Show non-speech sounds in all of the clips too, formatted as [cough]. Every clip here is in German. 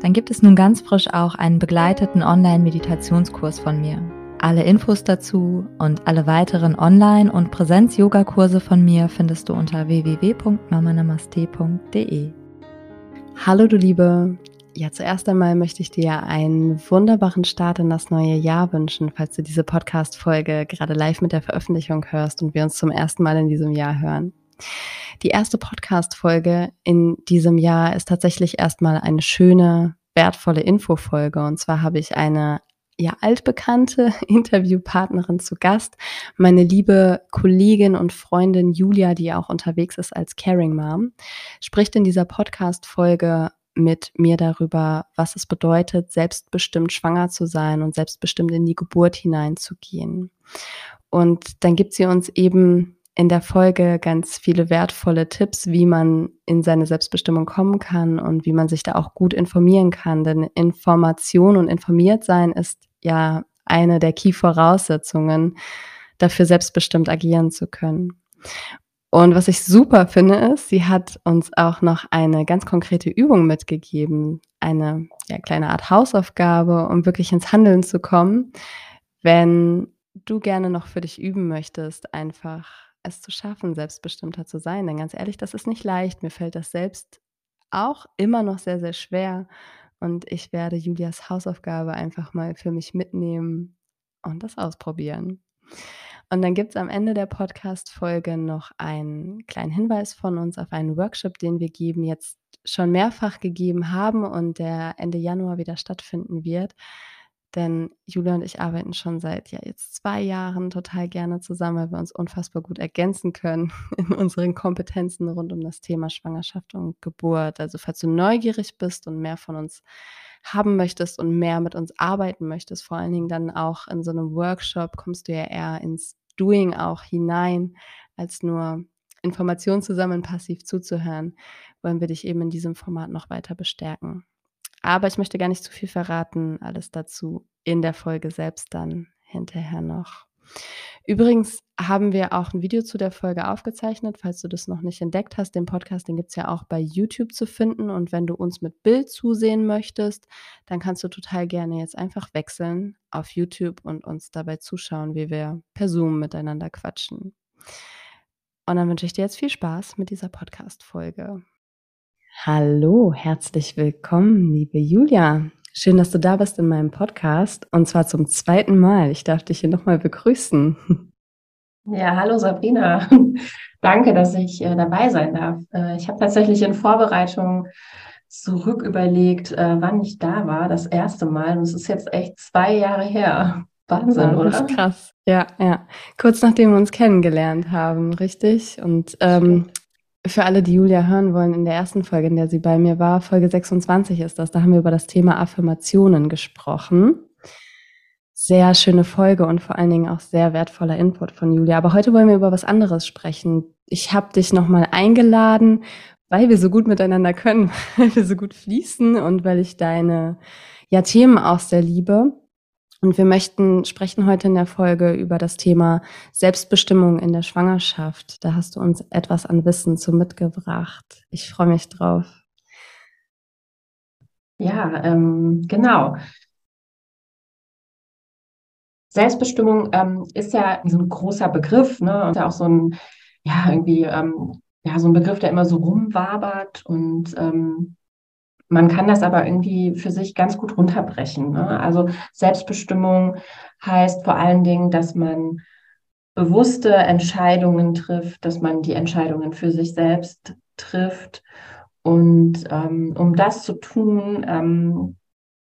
dann gibt es nun ganz frisch auch einen begleiteten Online-Meditationskurs von mir. Alle Infos dazu und alle weiteren Online- und Präsenz-Yoga-Kurse von mir findest du unter www.mamanamaste.de. Hallo du Liebe, ja, zuerst einmal möchte ich dir einen wunderbaren Start in das neue Jahr wünschen, falls du diese Podcast-Folge gerade live mit der Veröffentlichung hörst und wir uns zum ersten Mal in diesem Jahr hören. Die erste Podcast-Folge in diesem Jahr ist tatsächlich erstmal eine schöne, wertvolle Infofolge. Und zwar habe ich eine ja altbekannte [laughs] Interviewpartnerin zu Gast, meine liebe Kollegin und Freundin Julia, die auch unterwegs ist als Caring Mom, spricht in dieser Podcast-Folge mit mir darüber, was es bedeutet, selbstbestimmt schwanger zu sein und selbstbestimmt in die Geburt hineinzugehen. Und dann gibt sie uns eben in der Folge ganz viele wertvolle Tipps, wie man in seine Selbstbestimmung kommen kann und wie man sich da auch gut informieren kann. Denn Information und informiert sein ist ja eine der Key-Voraussetzungen, dafür selbstbestimmt agieren zu können. Und was ich super finde, ist, sie hat uns auch noch eine ganz konkrete Übung mitgegeben, eine ja, kleine Art Hausaufgabe, um wirklich ins Handeln zu kommen, wenn du gerne noch für dich üben möchtest, einfach es zu schaffen, selbstbestimmter zu sein. Denn ganz ehrlich, das ist nicht leicht. Mir fällt das selbst auch immer noch sehr, sehr schwer. Und ich werde Julias Hausaufgabe einfach mal für mich mitnehmen und das ausprobieren. Und dann gibt es am Ende der Podcast-Folge noch einen kleinen Hinweis von uns auf einen Workshop, den wir geben, jetzt schon mehrfach gegeben haben und der Ende Januar wieder stattfinden wird. Denn Julia und ich arbeiten schon seit ja jetzt zwei Jahren total gerne zusammen, weil wir uns unfassbar gut ergänzen können [laughs] in unseren Kompetenzen rund um das Thema Schwangerschaft und Geburt. Also falls du neugierig bist und mehr von uns haben möchtest und mehr mit uns arbeiten möchtest, vor allen Dingen dann auch in so einem Workshop kommst du ja eher ins Doing auch hinein, als nur Informationen zu sammeln, passiv zuzuhören, wollen wir dich eben in diesem Format noch weiter bestärken. Aber ich möchte gar nicht zu viel verraten, alles dazu in der Folge selbst dann hinterher noch. Übrigens haben wir auch ein Video zu der Folge aufgezeichnet, falls du das noch nicht entdeckt hast. Den Podcast, den gibt es ja auch bei YouTube zu finden. Und wenn du uns mit Bild zusehen möchtest, dann kannst du total gerne jetzt einfach wechseln auf YouTube und uns dabei zuschauen, wie wir per Zoom miteinander quatschen. Und dann wünsche ich dir jetzt viel Spaß mit dieser Podcast-Folge. Hallo, herzlich willkommen, liebe Julia. Schön, dass du da bist in meinem Podcast und zwar zum zweiten Mal. Ich darf dich hier nochmal begrüßen. Ja, hallo Sabrina. [laughs] Danke, dass ich äh, dabei sein darf. Äh, ich habe tatsächlich in Vorbereitung zurück überlegt, äh, wann ich da war, das erste Mal. Und es ist jetzt echt zwei Jahre her. [laughs] Wahnsinn, oder? Das ist krass. Ja, ja. Kurz nachdem wir uns kennengelernt haben, richtig? Und ähm, für alle, die Julia hören wollen, in der ersten Folge, in der sie bei mir war, Folge 26 ist das, da haben wir über das Thema Affirmationen gesprochen. Sehr schöne Folge und vor allen Dingen auch sehr wertvoller Input von Julia. Aber heute wollen wir über was anderes sprechen. Ich habe dich nochmal eingeladen, weil wir so gut miteinander können, [laughs] weil wir so gut fließen und weil ich deine ja, Themen auch sehr liebe. Und wir möchten sprechen heute in der Folge über das Thema Selbstbestimmung in der Schwangerschaft. Da hast du uns etwas an Wissen zu mitgebracht. Ich freue mich drauf. Ja, ähm, genau. Selbstbestimmung ähm, ist ja so ein großer Begriff, ne? Und ja auch so ein, ja, irgendwie, ähm, ja, so ein Begriff, der immer so rumwabert und ähm, man kann das aber irgendwie für sich ganz gut runterbrechen. Ne? Also Selbstbestimmung heißt vor allen Dingen, dass man bewusste Entscheidungen trifft, dass man die Entscheidungen für sich selbst trifft. Und ähm, um das zu tun, ähm,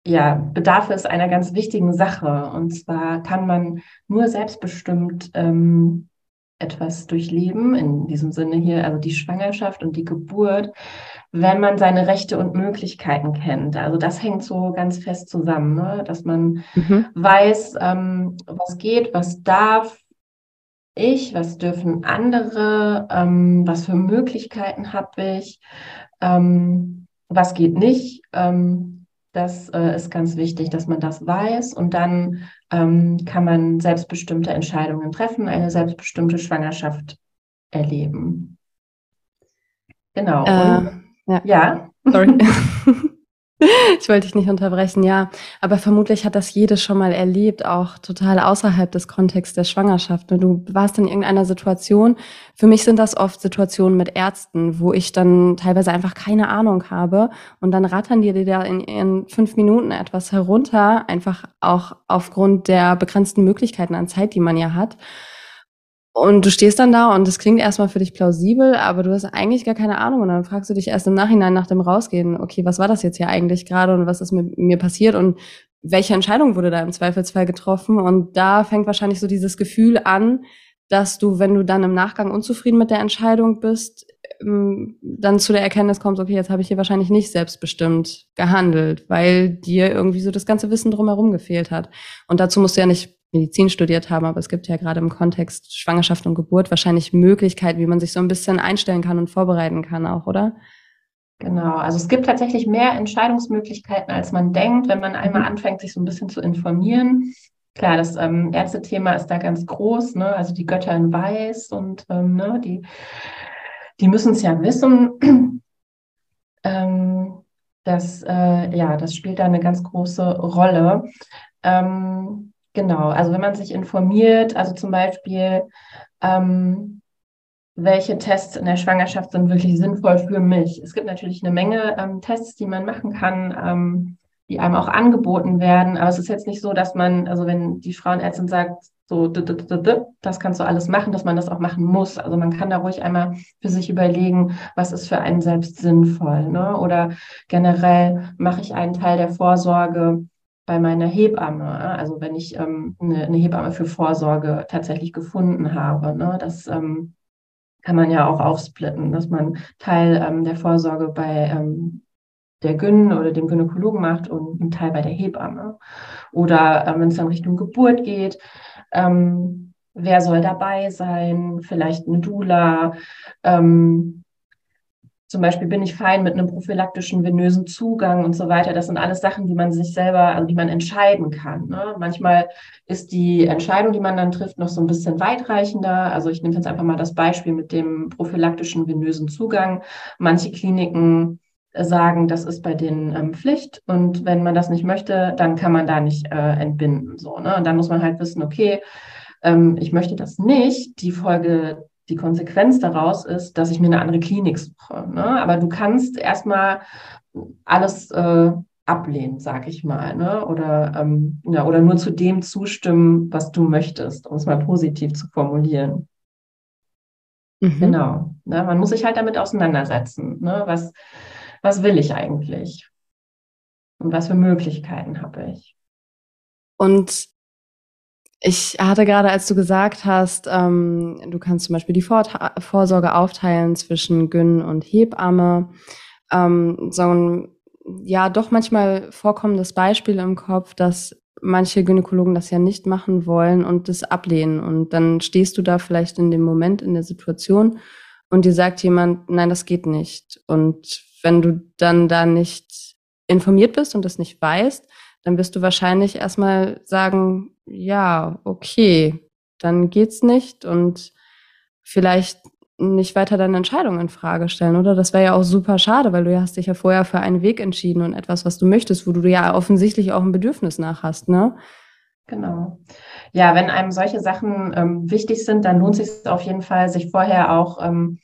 ja, bedarf es einer ganz wichtigen Sache. Und zwar kann man nur selbstbestimmt ähm, etwas durchleben, in diesem Sinne hier, also die Schwangerschaft und die Geburt, wenn man seine Rechte und Möglichkeiten kennt. Also das hängt so ganz fest zusammen, ne? dass man mhm. weiß, ähm, was geht, was darf ich, was dürfen andere, ähm, was für Möglichkeiten habe ich, ähm, was geht nicht. Ähm, das äh, ist ganz wichtig, dass man das weiß und dann ähm, kann man selbstbestimmte Entscheidungen treffen, eine selbstbestimmte Schwangerschaft erleben. Genau. Äh, ja. ja. Sorry. [laughs] [laughs] Ich wollte dich nicht unterbrechen, ja. Aber vermutlich hat das jede schon mal erlebt, auch total außerhalb des Kontexts der Schwangerschaft. Du warst in irgendeiner Situation. Für mich sind das oft Situationen mit Ärzten, wo ich dann teilweise einfach keine Ahnung habe. Und dann rattern die dir da in, in fünf Minuten etwas herunter, einfach auch aufgrund der begrenzten Möglichkeiten an Zeit, die man ja hat. Und du stehst dann da und es klingt erstmal für dich plausibel, aber du hast eigentlich gar keine Ahnung. Und dann fragst du dich erst im Nachhinein nach dem Rausgehen, okay, was war das jetzt hier eigentlich gerade und was ist mit mir passiert und welche Entscheidung wurde da im Zweifelsfall getroffen? Und da fängt wahrscheinlich so dieses Gefühl an, dass du, wenn du dann im Nachgang unzufrieden mit der Entscheidung bist, ähm, dann zu der Erkenntnis kommst, okay, jetzt habe ich hier wahrscheinlich nicht selbstbestimmt gehandelt, weil dir irgendwie so das ganze Wissen drumherum gefehlt hat. Und dazu musst du ja nicht Medizin studiert haben, aber es gibt ja gerade im Kontext Schwangerschaft und Geburt wahrscheinlich Möglichkeiten, wie man sich so ein bisschen einstellen kann und vorbereiten kann auch, oder? Genau, also es gibt tatsächlich mehr Entscheidungsmöglichkeiten, als man denkt, wenn man einmal mhm. anfängt, sich so ein bisschen zu informieren. Klar, das ähm, Ärztethema ist da ganz groß, ne? also die Götter in Weiß und ähm, ne, die, die müssen es ja wissen. [clears throat] ähm, das, äh, ja, das spielt da eine ganz große Rolle. Ähm, Genau, also wenn man sich informiert, also zum Beispiel, ähm, welche Tests in der Schwangerschaft sind wirklich sinnvoll für mich. Es gibt natürlich eine Menge ähm, Tests, die man machen kann, ähm, die einem auch angeboten werden. Aber es ist jetzt nicht so, dass man, also wenn die Frauenärztin sagt, so, das kannst du alles machen, dass man das auch machen muss. Also man kann da ruhig einmal für sich überlegen, was ist für einen selbst sinnvoll. Ne? Oder generell mache ich einen Teil der Vorsorge bei meiner Hebamme, also wenn ich ähm, eine, eine, Hebamme für Vorsorge tatsächlich gefunden habe. Ne, das ähm, kann man ja auch aufsplitten, dass man Teil ähm, der Vorsorge bei ähm, der Gyn oder dem Gynäkologen macht und einen Teil bei der Hebamme. Oder ähm, wenn es dann Richtung Geburt geht, ähm, wer soll dabei sein? Vielleicht eine Dula. Ähm, zum Beispiel bin ich fein mit einem prophylaktischen venösen Zugang und so weiter. Das sind alles Sachen, die man sich selber, also die man entscheiden kann. Ne? Manchmal ist die Entscheidung, die man dann trifft, noch so ein bisschen weitreichender. Also ich nehme jetzt einfach mal das Beispiel mit dem prophylaktischen venösen Zugang. Manche Kliniken sagen, das ist bei denen ähm, Pflicht und wenn man das nicht möchte, dann kann man da nicht äh, entbinden. So, ne? Und dann muss man halt wissen, okay, ähm, ich möchte das nicht. Die Folge die Konsequenz daraus ist, dass ich mir eine andere Klinik suche. Ne? Aber du kannst erstmal alles äh, ablehnen, sag ich mal, ne? oder, ähm, ja, oder nur zu dem zustimmen, was du möchtest, um es mal positiv zu formulieren. Mhm. Genau. Ne? Man muss sich halt damit auseinandersetzen. Ne? Was, was will ich eigentlich? Und was für Möglichkeiten habe ich? Und ich hatte gerade, als du gesagt hast, ähm, du kannst zum Beispiel die Vor Vorsorge aufteilen zwischen Gyn und Hebamme, ähm, so ein ja doch manchmal vorkommendes Beispiel im Kopf, dass manche Gynäkologen das ja nicht machen wollen und das ablehnen. Und dann stehst du da vielleicht in dem Moment in der Situation und dir sagt jemand, nein, das geht nicht. Und wenn du dann da nicht informiert bist und das nicht weißt, dann wirst du wahrscheinlich erstmal sagen, ja, okay, dann geht's nicht und vielleicht nicht weiter deine Entscheidung in Frage stellen, oder? Das wäre ja auch super schade, weil du hast dich ja vorher für einen Weg entschieden und etwas, was du möchtest, wo du ja offensichtlich auch ein Bedürfnis nach hast, ne? Genau. Ja, wenn einem solche Sachen ähm, wichtig sind, dann lohnt es sich auf jeden Fall, sich vorher auch ähm,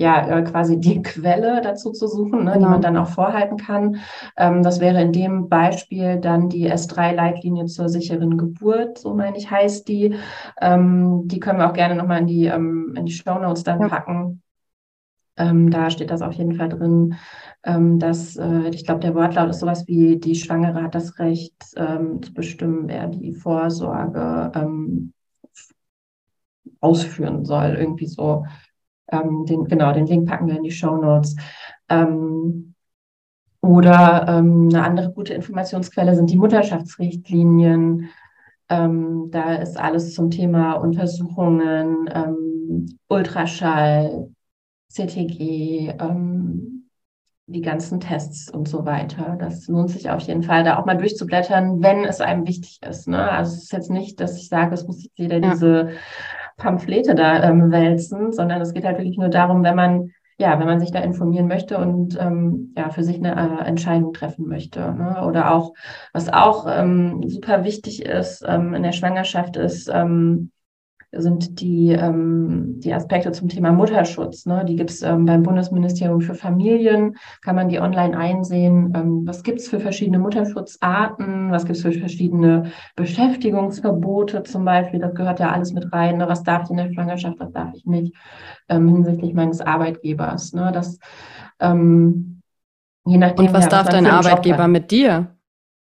ja äh, quasi die [laughs] Quelle dazu zu suchen, ne, genau. die man dann auch vorhalten kann. Ähm, das wäre in dem Beispiel dann die S3-Leitlinie zur sicheren Geburt, so meine ich, heißt die. Ähm, die können wir auch gerne nochmal in die, ähm, in die Show Notes dann ja. packen. Ähm, da steht das auf jeden Fall drin, ähm, dass äh, ich glaube, der Wortlaut ist sowas wie, die Schwangere hat das Recht ähm, zu bestimmen, wer die Vorsorge ausführen soll. Irgendwie so. Ähm, den, genau, den Link packen wir in die Show Notes. Ähm, oder ähm, eine andere gute Informationsquelle sind die Mutterschaftsrichtlinien. Ähm, da ist alles zum Thema Untersuchungen, ähm, Ultraschall, CTG, ähm, die ganzen Tests und so weiter. Das lohnt sich auf jeden Fall, da auch mal durchzublättern, wenn es einem wichtig ist. Ne? Also es ist jetzt nicht, dass ich sage, es muss jetzt jeder ja. diese Pamphlete da ähm, wälzen, sondern es geht halt wirklich nur darum, wenn man ja, wenn man sich da informieren möchte und ähm, ja, für sich eine äh, Entscheidung treffen möchte. Ne? Oder auch, was auch ähm, super wichtig ist ähm, in der Schwangerschaft, ist, ähm, sind die, ähm, die Aspekte zum Thema Mutterschutz. Ne? Die gibt es ähm, beim Bundesministerium für Familien, kann man die online einsehen. Ähm, was gibt es für verschiedene Mutterschutzarten? Was gibt es für verschiedene Beschäftigungsverbote zum Beispiel? Das gehört ja alles mit rein. Ne? Was darf ich in der Schwangerschaft, was darf ich nicht ähm, hinsichtlich meines Arbeitgebers? Ne? Das, ähm, je nachdem, Und was ja, darf dein Arbeitgeber mit dir?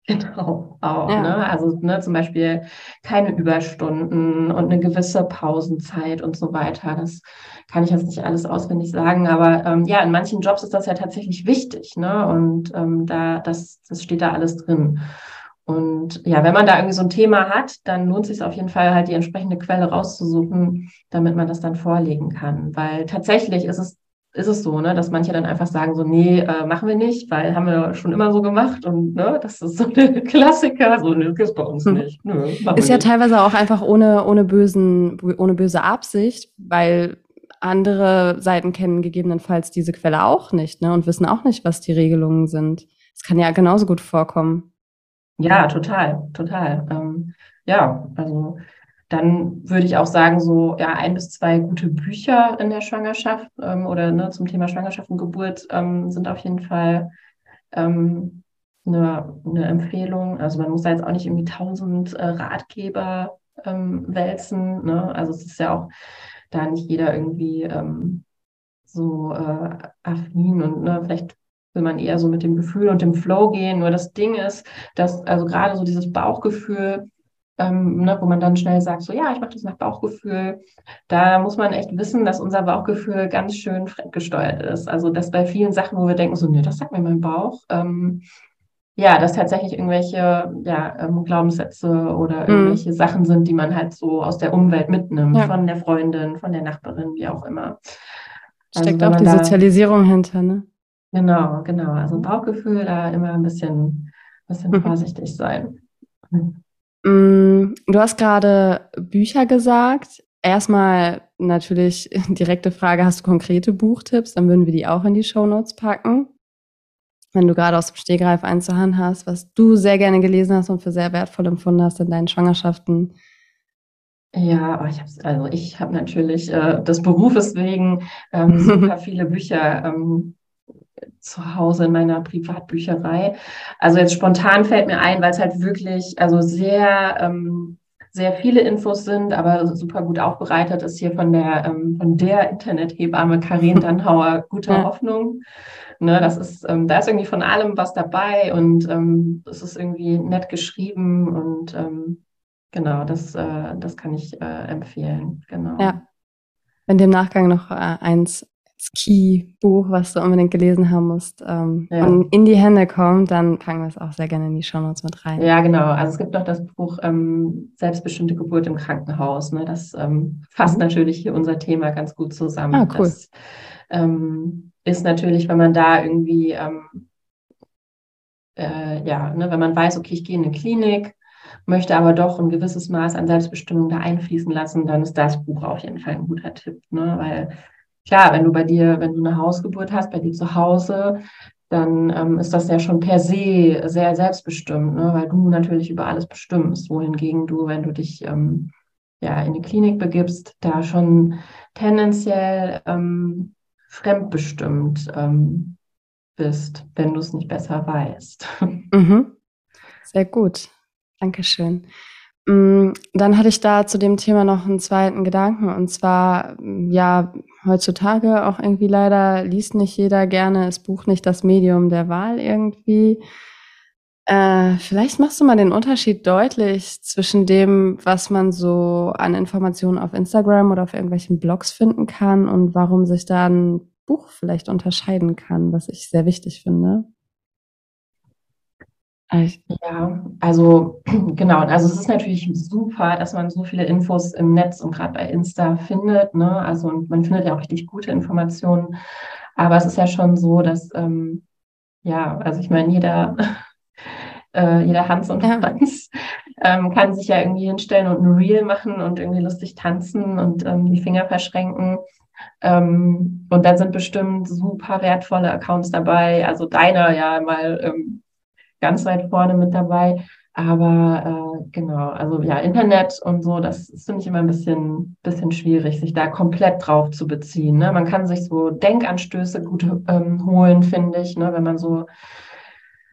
[laughs] Genau, auch. Ja. Ne? Also ne, zum Beispiel keine Überstunden und eine gewisse Pausenzeit und so weiter. Das kann ich jetzt nicht alles auswendig sagen, aber ähm, ja, in manchen Jobs ist das ja tatsächlich wichtig. Ne? Und ähm, da, das, das steht da alles drin. Und ja, wenn man da irgendwie so ein Thema hat, dann lohnt es sich auf jeden Fall halt die entsprechende Quelle rauszusuchen, damit man das dann vorlegen kann. Weil tatsächlich ist es ist es so, ne, dass manche dann einfach sagen so, nee, äh, machen wir nicht, weil haben wir schon immer so gemacht und ne, das ist so ein [laughs] Klassiker, so, das ist bei uns hm. nicht. Nö, ist ja nicht. teilweise auch einfach ohne, ohne bösen, ohne böse Absicht, weil andere Seiten kennen gegebenenfalls diese Quelle auch nicht, ne, und wissen auch nicht, was die Regelungen sind. Das kann ja genauso gut vorkommen. Ja, total, total. Ähm, ja, also dann würde ich auch sagen, so ja, ein bis zwei gute Bücher in der Schwangerschaft ähm, oder ne, zum Thema Schwangerschaft und Geburt ähm, sind auf jeden Fall ähm, eine, eine, Empfehlung. Also man muss da jetzt auch nicht irgendwie tausend äh, Ratgeber ähm, wälzen. Ne? Also es ist ja auch da nicht jeder irgendwie ähm, so äh, affin und ne, vielleicht will man eher so mit dem Gefühl und dem Flow gehen. Nur das Ding ist, dass also gerade so dieses Bauchgefühl ähm, ne, wo man dann schnell sagt, so ja, ich mache das nach Bauchgefühl. Da muss man echt wissen, dass unser Bauchgefühl ganz schön fremdgesteuert ist. Also dass bei vielen Sachen, wo wir denken, so, nee, das sagt mir mein Bauch, ähm, ja, dass tatsächlich irgendwelche ja, ähm, Glaubenssätze oder mhm. irgendwelche mhm. Sachen sind, die man halt so aus der Umwelt mitnimmt, ja. von der Freundin, von der Nachbarin, wie auch immer. Steckt also, auch die da, Sozialisierung hinter, ne? Genau, genau. Also Bauchgefühl, da immer ein bisschen, bisschen mhm. vorsichtig sein. Mm, du hast gerade Bücher gesagt. Erstmal natürlich [laughs] direkte Frage, hast du konkrete Buchtipps? Dann würden wir die auch in die Show Notes packen. Wenn du gerade aus dem Stehgreif eins zur Hand hast, was du sehr gerne gelesen hast und für sehr wertvoll empfunden hast in deinen Schwangerschaften. Ja, ich habe also ich habe natürlich äh, des Berufes wegen ähm, super [laughs] viele Bücher ähm, zu Hause in meiner Privatbücherei. Also jetzt spontan fällt mir ein, weil es halt wirklich, also sehr, ähm, sehr viele Infos sind, aber super gut aufbereitet ist hier von der, ähm, von der Internethebamme Karin [laughs] Dannhauer, Gute ja. Hoffnung. Ne, das ist, ähm, da ist irgendwie von allem was dabei und ähm, es ist irgendwie nett geschrieben und ähm, genau, das, äh, das kann ich äh, empfehlen. Genau. Ja. Wenn dem Nachgang noch äh, eins Ski-Buch, was du unbedingt gelesen haben musst, ähm, ja. und in die Hände kommt, dann packen wir es auch sehr gerne in die Shownotes mit rein. Ja, genau. Also es gibt noch das Buch ähm, Selbstbestimmte Geburt im Krankenhaus. Ne? Das ähm, fasst mhm. natürlich hier unser Thema ganz gut zusammen. Ah, cool. Das ähm, ist natürlich, wenn man da irgendwie, ähm, äh, ja, ne, wenn man weiß, okay, ich gehe in eine Klinik, möchte aber doch ein gewisses Maß an Selbstbestimmung da einfließen lassen, dann ist das Buch auf jeden Fall ein guter Tipp, ne? weil klar, wenn du bei dir, wenn du eine Hausgeburt hast, bei dir zu Hause, dann ähm, ist das ja schon per se sehr selbstbestimmt, ne? weil du natürlich über alles bestimmst. Wohingegen du, wenn du dich ähm, ja in die Klinik begibst, da schon tendenziell ähm, fremdbestimmt ähm, bist, wenn du es nicht besser weißt. [laughs] Mhm. Sehr gut. Dankeschön. Mm, dann hatte ich da zu dem Thema noch einen zweiten Gedanken und zwar, ja, heutzutage auch irgendwie leider liest nicht jeder gerne, es bucht nicht das Medium der Wahl irgendwie. Äh, vielleicht machst du mal den Unterschied deutlich zwischen dem, was man so an Informationen auf Instagram oder auf irgendwelchen Blogs finden kann und warum sich da ein Buch vielleicht unterscheiden kann, was ich sehr wichtig finde. Ja, also [clears throat] genau. Also es ist natürlich super, dass man so viele Infos im Netz und gerade bei Insta findet. Ne? Also und man findet ja auch richtig gute Informationen. Aber es ist ja schon so, dass ähm, ja, also ich meine, jeder, [laughs] äh, jeder Hans und ja. Franz ähm, kann sich ja irgendwie hinstellen und ein Reel machen und irgendwie lustig tanzen und ähm, die Finger verschränken. Ähm, und dann sind bestimmt super wertvolle Accounts dabei. Also deiner ja mal ähm, ganz weit vorne mit dabei. Aber äh, genau, also ja, Internet und so, das finde ich immer ein bisschen, bisschen schwierig, sich da komplett drauf zu beziehen. Ne? Man kann sich so Denkanstöße gut ähm, holen, finde ich, ne? wenn man so,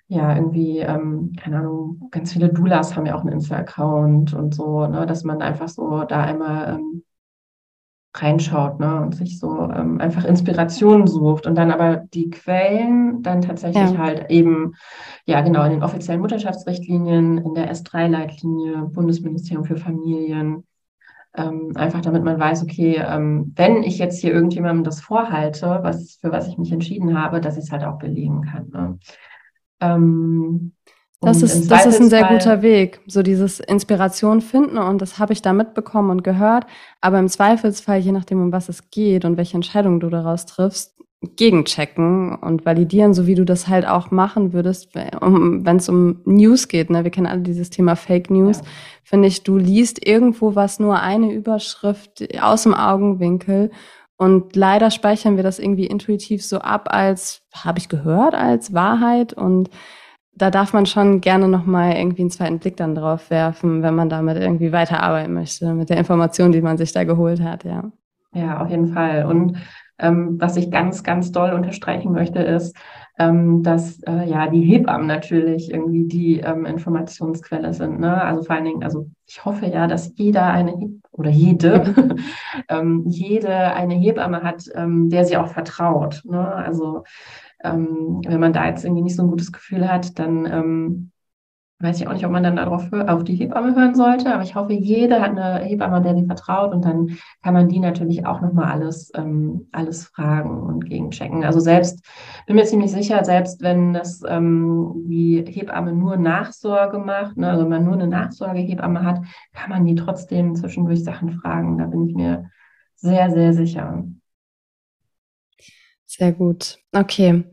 ja, irgendwie, ähm, keine Ahnung, ganz viele Doulas haben ja auch einen Insta-Account und so, ne? dass man einfach so da einmal ähm, reinschaut ne, und sich so ähm, einfach Inspirationen sucht und dann aber die Quellen dann tatsächlich ja. halt eben, ja genau, in den offiziellen Mutterschaftsrichtlinien, in der S3-Leitlinie, Bundesministerium für Familien, ähm, einfach damit man weiß, okay, ähm, wenn ich jetzt hier irgendjemandem das vorhalte, was, für was ich mich entschieden habe, dass ich es halt auch belegen kann. Ne? Das ist, das ist ein sehr guter Weg, so dieses Inspiration finden und das habe ich da mitbekommen und gehört. Aber im Zweifelsfall, je nachdem, um was es geht und welche Entscheidung du daraus triffst, gegenchecken und validieren, so wie du das halt auch machen würdest, wenn es um News geht. Ne? Wir kennen alle dieses Thema Fake News. Ja. Finde ich, du liest irgendwo was nur eine Überschrift aus dem Augenwinkel und leider speichern wir das irgendwie intuitiv so ab, als habe ich gehört, als Wahrheit und da darf man schon gerne nochmal irgendwie einen zweiten Blick dann drauf werfen, wenn man damit irgendwie weiterarbeiten möchte, mit der Information, die man sich da geholt hat, ja. Ja, auf jeden Fall. Und ähm, was ich ganz, ganz doll unterstreichen möchte, ist, ähm, dass äh, ja die Hebammen natürlich irgendwie die ähm, Informationsquelle sind. Ne? Also vor allen Dingen, also ich hoffe ja, dass jeder eine oder jede, [laughs] ähm, jede eine Hebamme hat, ähm, der sie auch vertraut. Ne? Also ähm, wenn man da jetzt irgendwie nicht so ein gutes Gefühl hat, dann ähm, weiß ich auch nicht, ob man dann darauf auf die Hebamme hören sollte, aber ich hoffe, jeder hat eine Hebamme, der sie vertraut und dann kann man die natürlich auch nochmal alles, ähm, alles fragen und gegenchecken. Also selbst, bin mir ziemlich sicher, selbst wenn das ähm, die Hebamme nur Nachsorge macht, ne, also wenn man nur eine Nachsorgehebamme hat, kann man die trotzdem zwischendurch Sachen fragen. Da bin ich mir sehr, sehr sicher. Sehr gut. Okay.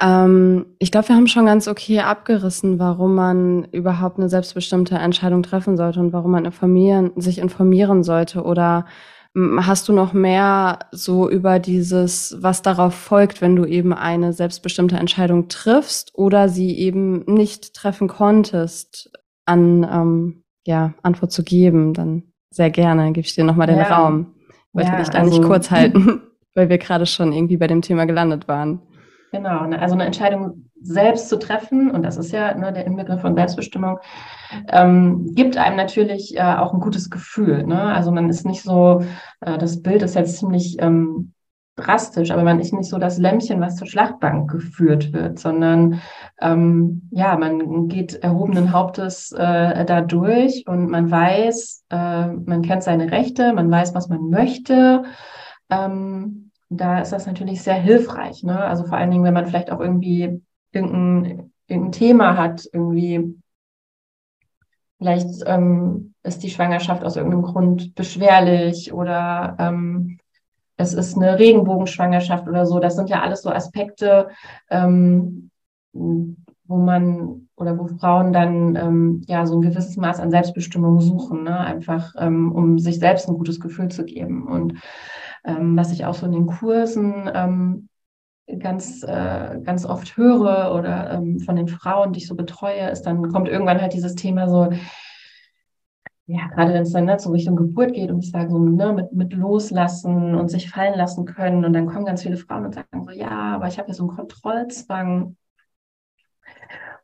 Ähm, ich glaube, wir haben schon ganz okay abgerissen, warum man überhaupt eine selbstbestimmte Entscheidung treffen sollte und warum man informieren, sich informieren sollte. Oder hast du noch mehr so über dieses, was darauf folgt, wenn du eben eine selbstbestimmte Entscheidung triffst oder sie eben nicht treffen konntest, an ähm, ja, Antwort zu geben? Dann sehr gerne, gebe ich dir nochmal den ja. Raum. Wollte ja, dich da also, nicht kurz halten weil wir gerade schon irgendwie bei dem Thema gelandet waren. Genau, ne, also eine Entscheidung selbst zu treffen, und das ist ja ne, der Inbegriff von Selbstbestimmung, ähm, gibt einem natürlich äh, auch ein gutes Gefühl. Ne? Also man ist nicht so, äh, das Bild ist jetzt ziemlich ähm, drastisch, aber man ist nicht so das Lämmchen, was zur Schlachtbank geführt wird, sondern ähm, ja, man geht erhobenen Hauptes äh, da durch und man weiß, äh, man kennt seine Rechte, man weiß, was man möchte. Ähm, da ist das natürlich sehr hilfreich. Ne? Also vor allen Dingen, wenn man vielleicht auch irgendwie irgendein, irgendein Thema hat, irgendwie vielleicht ähm, ist die Schwangerschaft aus irgendeinem Grund beschwerlich oder ähm, es ist eine Regenbogenschwangerschaft oder so. Das sind ja alles so Aspekte, ähm, wo man oder wo Frauen dann ähm, ja so ein gewisses Maß an Selbstbestimmung suchen, ne? einfach ähm, um sich selbst ein gutes Gefühl zu geben. Und ähm, was ich auch so in den Kursen ähm, ganz, äh, ganz oft höre oder ähm, von den Frauen, die ich so betreue, ist dann kommt irgendwann halt dieses Thema so, ja, gerade wenn es dann ne, so Richtung Geburt geht und ich sage so, ne, mit, mit loslassen und sich fallen lassen können und dann kommen ganz viele Frauen und sagen so, ja, aber ich habe ja so einen Kontrollzwang.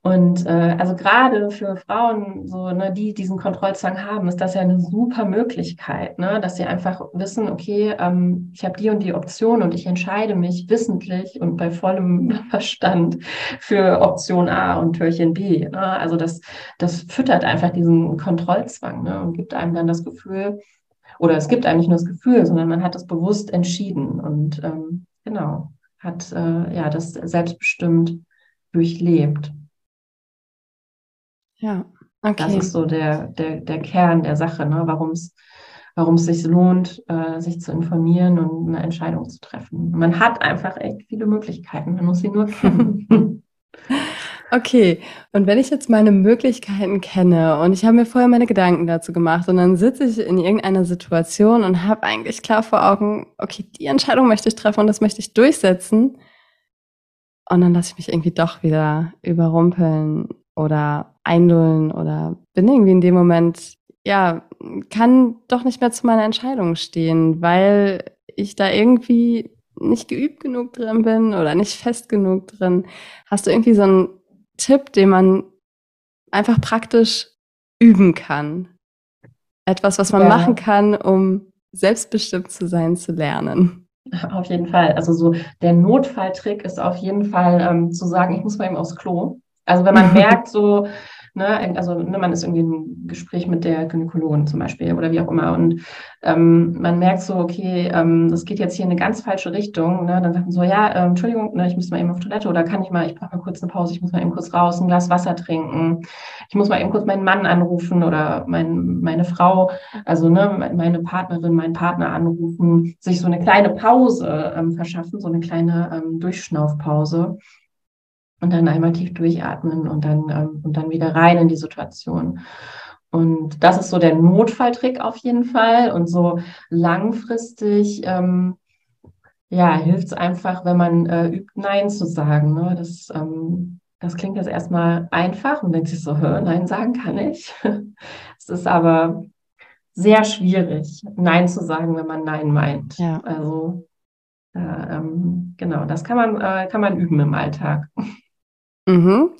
Und äh, also gerade für Frauen, so ne, die diesen Kontrollzwang haben, ist das ja eine super Möglichkeit, ne, dass sie einfach wissen, okay, ähm, ich habe die und die Option und ich entscheide mich wissentlich und bei vollem [laughs] Verstand für Option A und Türchen B. Ne? Also das, das füttert einfach diesen Kontrollzwang ne, und gibt einem dann das Gefühl, oder es gibt eigentlich nur das Gefühl, sondern man hat es bewusst entschieden und ähm, genau hat äh, ja das selbstbestimmt durchlebt. Ja, okay. Das ist so der, der, der Kern der Sache, ne? warum es warum es sich lohnt, äh, sich zu informieren und eine Entscheidung zu treffen. Man hat einfach echt viele Möglichkeiten, man muss sie nur kennen. [laughs] Okay, und wenn ich jetzt meine Möglichkeiten kenne und ich habe mir vorher meine Gedanken dazu gemacht und dann sitze ich in irgendeiner Situation und habe eigentlich klar vor Augen, okay, die Entscheidung möchte ich treffen und das möchte ich durchsetzen. Und dann lasse ich mich irgendwie doch wieder überrumpeln oder einlullen oder bin irgendwie in dem Moment, ja, kann doch nicht mehr zu meiner Entscheidung stehen, weil ich da irgendwie nicht geübt genug drin bin oder nicht fest genug drin. Hast du irgendwie so einen Tipp, den man einfach praktisch üben kann? Etwas, was man ja. machen kann, um selbstbestimmt zu sein, zu lernen. Auf jeden Fall. Also so der Notfalltrick ist auf jeden Fall ähm, zu sagen, ich muss mal eben aufs Klo. Also wenn man [laughs] merkt, so Ne? Also ne, man ist irgendwie im Gespräch mit der Gynäkologin zum Beispiel oder wie auch immer und ähm, man merkt so, okay, ähm, das geht jetzt hier in eine ganz falsche Richtung. Ne? Dann sagt man so, ja, ähm, Entschuldigung, ne, ich muss mal eben auf Toilette oder kann ich mal, ich brauche mal kurz eine Pause, ich muss mal eben kurz raus, ein Glas Wasser trinken, ich muss mal eben kurz meinen Mann anrufen oder mein, meine Frau, also ne, meine Partnerin, meinen Partner anrufen, sich so eine kleine Pause ähm, verschaffen, so eine kleine ähm, Durchschnaufpause und dann einmal tief durchatmen und dann, ähm, und dann wieder rein in die Situation. Und das ist so der Notfalltrick auf jeden Fall. Und so langfristig, ähm, ja, hilft es einfach, wenn man äh, übt, Nein zu sagen. Ne? Das, ähm, das klingt jetzt erstmal einfach und denkt sich so, Nein sagen kann ich. [laughs] es ist aber sehr schwierig, Nein zu sagen, wenn man Nein meint. Ja. Also äh, ähm, genau, das kann man, äh, kann man üben im Alltag. Mhm.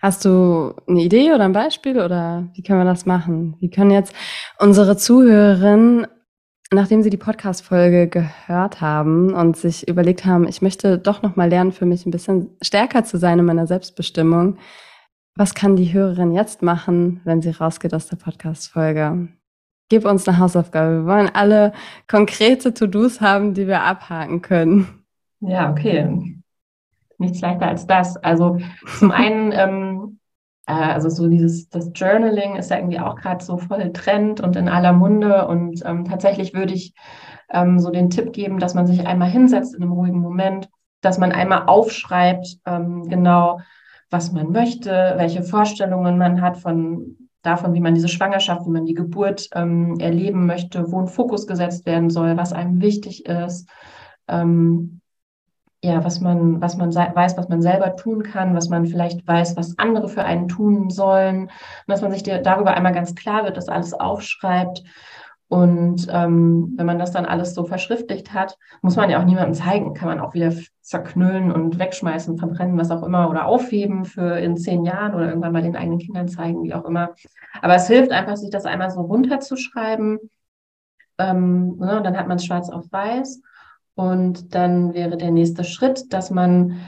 Hast du eine Idee oder ein Beispiel oder wie können wir das machen? Wie können jetzt unsere Zuhörerinnen, nachdem sie die Podcast-Folge gehört haben und sich überlegt haben, ich möchte doch noch mal lernen, für mich ein bisschen stärker zu sein in meiner Selbstbestimmung, was kann die Hörerin jetzt machen, wenn sie rausgeht aus der Podcast-Folge? Gib uns eine Hausaufgabe. Wir wollen alle konkrete To-Dos haben, die wir abhaken können. Ja, okay nichts leichter als das. Also zum [laughs] einen, ähm, äh, also so dieses, das Journaling ist ja irgendwie auch gerade so voll Trend und in aller Munde. Und ähm, tatsächlich würde ich ähm, so den Tipp geben, dass man sich einmal hinsetzt in einem ruhigen Moment, dass man einmal aufschreibt, ähm, genau, was man möchte, welche Vorstellungen man hat von davon, wie man diese Schwangerschaft, wie man die Geburt ähm, erleben möchte, wo ein Fokus gesetzt werden soll, was einem wichtig ist. Ähm, ja, was man, was man weiß, was man selber tun kann, was man vielleicht weiß, was andere für einen tun sollen. Dass man sich darüber einmal ganz klar wird, das alles aufschreibt. Und ähm, wenn man das dann alles so verschriftlicht hat, muss man ja auch niemandem zeigen, kann man auch wieder zerknüllen und wegschmeißen, verbrennen, was auch immer, oder aufheben für in zehn Jahren oder irgendwann mal den eigenen Kindern zeigen, wie auch immer. Aber es hilft einfach, sich das einmal so runterzuschreiben. Ähm, ne, und dann hat man es schwarz auf weiß. Und dann wäre der nächste Schritt, dass man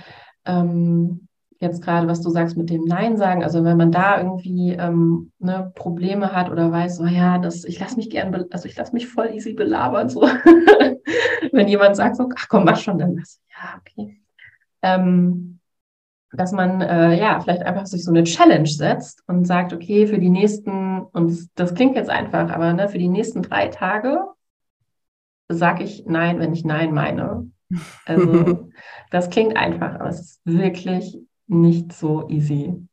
ähm, jetzt gerade, was du sagst mit dem Nein sagen, also wenn man da irgendwie ähm, ne, Probleme hat oder weiß, so ja, das, ich lasse mich gern, also ich lasse mich voll easy belabern, so [laughs] wenn jemand sagt so, ach komm, mach schon, dann was, ja, okay. Ähm, dass man äh, ja vielleicht einfach sich so eine Challenge setzt und sagt, okay, für die nächsten, und das klingt jetzt einfach, aber ne, für die nächsten drei Tage sage ich Nein, wenn ich Nein meine. Also [laughs] das klingt einfach, aber es ist wirklich nicht so easy.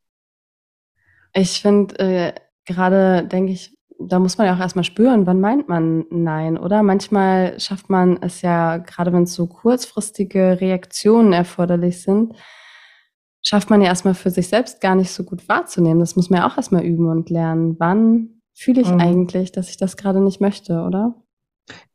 Ich finde, äh, gerade denke ich, da muss man ja auch erstmal spüren, wann meint man Nein, oder? Manchmal schafft man es ja, gerade wenn es so kurzfristige Reaktionen erforderlich sind, schafft man ja erstmal für sich selbst gar nicht so gut wahrzunehmen. Das muss man ja auch erstmal üben und lernen. Wann fühle ich mhm. eigentlich, dass ich das gerade nicht möchte, oder?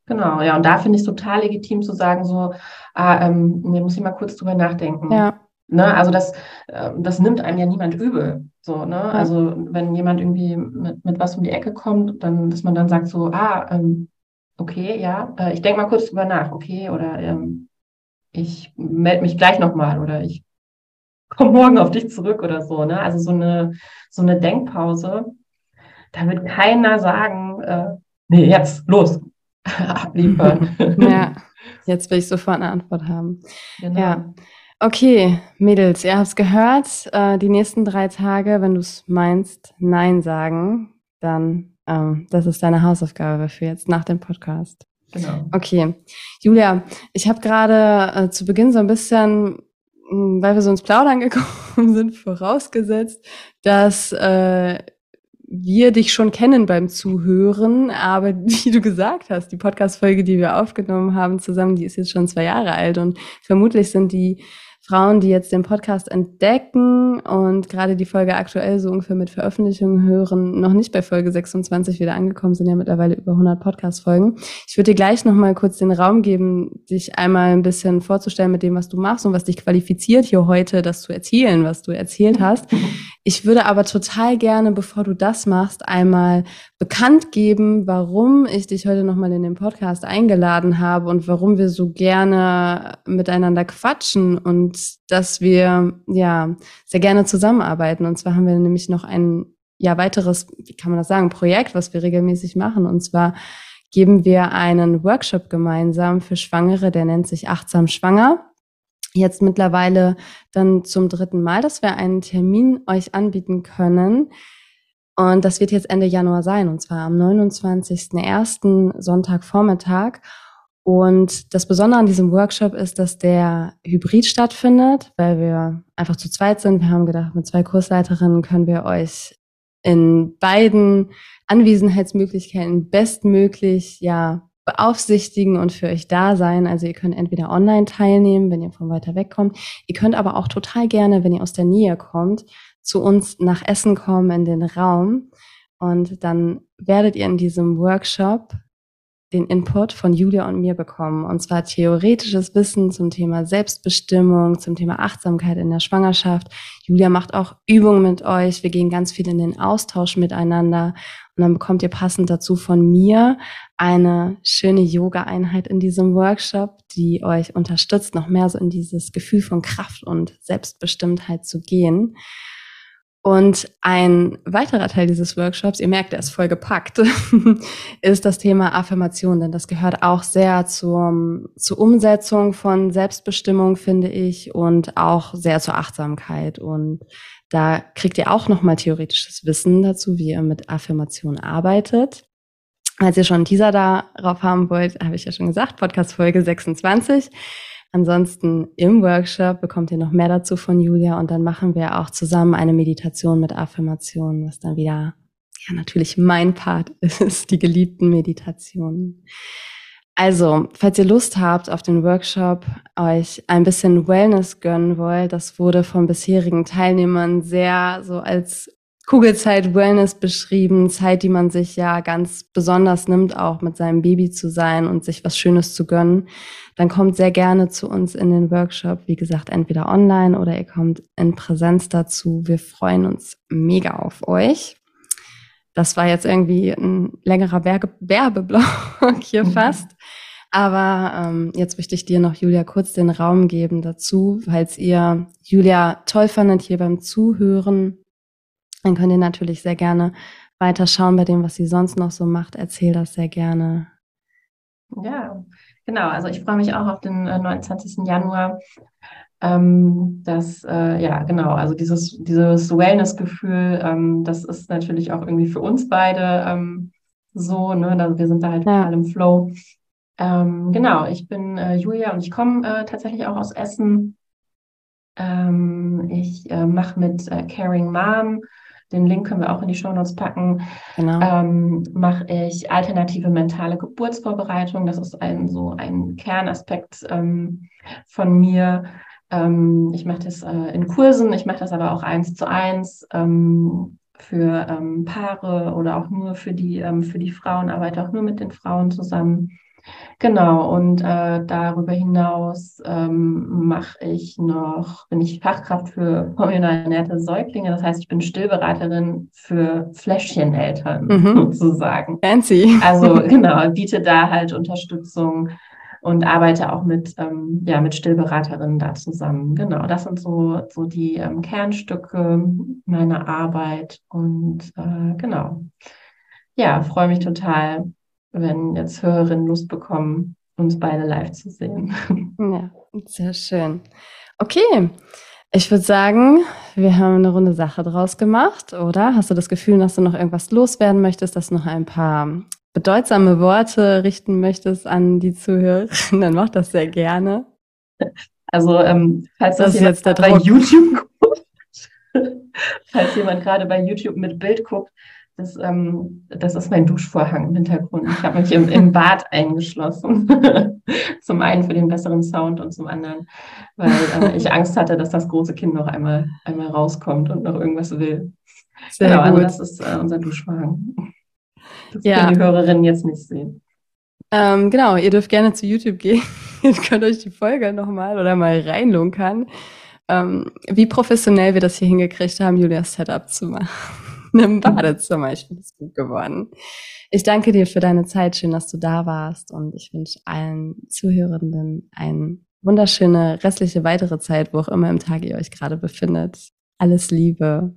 Genau, ja, und da finde ich es total legitim zu sagen, so, ah, ähm, nee, muss ich mal kurz drüber nachdenken. Ja. Ne? Also das, äh, das nimmt einem ja niemand übel. So, ne? Also wenn jemand irgendwie mit, mit was um die Ecke kommt, dann, dass man dann sagt so, ah, ähm, okay, ja, äh, ich denke mal kurz drüber nach, okay, oder ähm, ich melde mich gleich nochmal oder ich komme morgen auf dich zurück oder so. Ne? Also so eine, so eine Denkpause, da wird keiner sagen, äh, nee, jetzt, los, [laughs] abliefern. [laughs] ja, jetzt will ich sofort eine Antwort haben. Genau. Ja. Okay, Mädels, ihr habt es gehört. Äh, die nächsten drei Tage, wenn du es meinst, Nein sagen, dann ähm, das ist deine Hausaufgabe für jetzt nach dem Podcast. Genau. Okay. Julia, ich habe gerade äh, zu Beginn so ein bisschen, hm, weil wir so ins Plaudern [laughs] gekommen sind, vorausgesetzt, dass äh, wir dich schon kennen beim Zuhören, aber [laughs] wie du gesagt hast, die Podcast-Folge, die wir aufgenommen haben zusammen, die ist jetzt schon zwei Jahre alt und vermutlich sind die Frauen, die jetzt den Podcast entdecken und gerade die Folge aktuell so ungefähr mit Veröffentlichungen hören, noch nicht bei Folge 26 wieder angekommen sind, ja mittlerweile über 100 Podcast-Folgen. Ich würde dir gleich nochmal kurz den Raum geben, dich einmal ein bisschen vorzustellen mit dem, was du machst und was dich qualifiziert, hier heute das zu erzählen, was du erzählt hast. Ich würde aber total gerne, bevor du das machst, einmal bekannt geben, warum ich dich heute nochmal in den Podcast eingeladen habe und warum wir so gerne miteinander quatschen und dass wir ja sehr gerne zusammenarbeiten. Und zwar haben wir nämlich noch ein ja weiteres, wie kann man das sagen, Projekt, was wir regelmäßig machen. Und zwar geben wir einen Workshop gemeinsam für Schwangere, der nennt sich Achtsam Schwanger jetzt mittlerweile dann zum dritten Mal, dass wir einen Termin euch anbieten können. Und das wird jetzt Ende Januar sein, und zwar am 29.01. Sonntagvormittag. Und das Besondere an diesem Workshop ist, dass der hybrid stattfindet, weil wir einfach zu zweit sind. Wir haben gedacht, mit zwei Kursleiterinnen können wir euch in beiden Anwesenheitsmöglichkeiten bestmöglich ja beaufsichtigen und für euch da sein. Also ihr könnt entweder online teilnehmen, wenn ihr von weiter weg kommt. Ihr könnt aber auch total gerne, wenn ihr aus der Nähe kommt, zu uns nach Essen kommen in den Raum. Und dann werdet ihr in diesem Workshop den Input von Julia und mir bekommen. Und zwar theoretisches Wissen zum Thema Selbstbestimmung, zum Thema Achtsamkeit in der Schwangerschaft. Julia macht auch Übungen mit euch. Wir gehen ganz viel in den Austausch miteinander. Und dann bekommt ihr passend dazu von mir eine schöne Yoga-Einheit in diesem Workshop, die euch unterstützt, noch mehr so in dieses Gefühl von Kraft und Selbstbestimmtheit zu gehen. Und ein weiterer Teil dieses Workshops, ihr merkt, er ist voll gepackt, [laughs] ist das Thema Affirmation, denn das gehört auch sehr zur, zur Umsetzung von Selbstbestimmung, finde ich, und auch sehr zur Achtsamkeit. Und da kriegt ihr auch nochmal theoretisches Wissen dazu, wie ihr mit Affirmation arbeitet. Als ihr schon einen Teaser darauf haben wollt, habe ich ja schon gesagt, Podcast Folge 26. Ansonsten im Workshop bekommt ihr noch mehr dazu von Julia und dann machen wir auch zusammen eine Meditation mit Affirmationen, was dann wieder ja natürlich mein Part [laughs] ist, die geliebten Meditationen. Also, falls ihr Lust habt auf den Workshop, euch ein bisschen Wellness gönnen wollt, das wurde von bisherigen Teilnehmern sehr so als Kugelzeit Wellness beschrieben, Zeit, die man sich ja ganz besonders nimmt, auch mit seinem Baby zu sein und sich was Schönes zu gönnen, dann kommt sehr gerne zu uns in den Workshop. Wie gesagt, entweder online oder ihr kommt in Präsenz dazu. Wir freuen uns mega auf euch. Das war jetzt irgendwie ein längerer Werbeblock [laughs] hier mhm. fast. Aber ähm, jetzt möchte ich dir noch, Julia, kurz den Raum geben dazu, falls ihr Julia toll fandet hier beim Zuhören dann könnt ihr natürlich sehr gerne weiter schauen bei dem, was sie sonst noch so macht. Erzähl das sehr gerne. Ja, genau. Also ich freue mich auch auf den 29. Äh, Januar. Ähm, das, äh, ja, genau, also dieses, dieses Wellness-Gefühl, ähm, das ist natürlich auch irgendwie für uns beide ähm, so, ne? Also wir sind da halt total im Flow. Ähm, genau, ich bin äh, Julia und ich komme äh, tatsächlich auch aus Essen. Ähm, ich äh, mache mit äh, Caring Mom den Link können wir auch in die Show Notes packen. Genau. Ähm, mache ich alternative mentale Geburtsvorbereitung. Das ist ein so ein Kernaspekt ähm, von mir. Ähm, ich mache das äh, in Kursen, ich mache das aber auch eins zu eins ähm, für ähm, Paare oder auch nur für die, ähm, für die Frauen, arbeite auch nur mit den Frauen zusammen. Genau, und äh, darüber hinaus ähm, mache ich noch, bin ich Fachkraft für hormonal ernährte Säuglinge. Das heißt, ich bin Stillberaterin für Fläschcheneltern mhm. sozusagen. Fancy. Also [laughs] genau, biete da halt Unterstützung und arbeite auch mit, ähm, ja, mit Stillberaterinnen da zusammen. Genau, das sind so, so die ähm, Kernstücke meiner Arbeit. Und äh, genau, ja, freue mich total, wenn jetzt Hörerinnen Lust bekommen, uns beide live zu sehen. Ja, sehr schön. Okay, ich würde sagen, wir haben eine runde Sache draus gemacht, oder? Hast du das Gefühl, dass du noch irgendwas loswerden möchtest, dass du noch ein paar bedeutsame Worte richten möchtest an die Zuhörer, [laughs] dann mach das sehr gerne. Also, ähm, falls das, das jetzt bei YouTube [laughs] guckt, falls jemand gerade bei YouTube mit Bild guckt, das, ähm, das ist mein Duschvorhang im Hintergrund. Ich habe mich im, im, [laughs] Bad eingeschlossen. [laughs] zum einen für den besseren Sound und zum anderen, weil äh, ich [laughs] Angst hatte, dass das große Kind noch einmal, einmal rauskommt und noch irgendwas will. Sehr genau, also gut. also das ist äh, unser Duschvorhang. Das ja. können die Hörerinnen jetzt nicht sehen. Ähm, genau, ihr dürft gerne zu YouTube gehen. ihr könnt euch die Folge nochmal oder mal reinlunkern, ähm, wie professionell wir das hier hingekriegt haben, Julias Setup zu machen. [laughs] Im Badezimmer. Ich finde es gut geworden. Ich danke dir für deine Zeit. Schön, dass du da warst. Und ich wünsche allen Zuhörenden eine wunderschöne restliche weitere Zeit, wo auch immer im Tag ihr euch gerade befindet. Alles Liebe.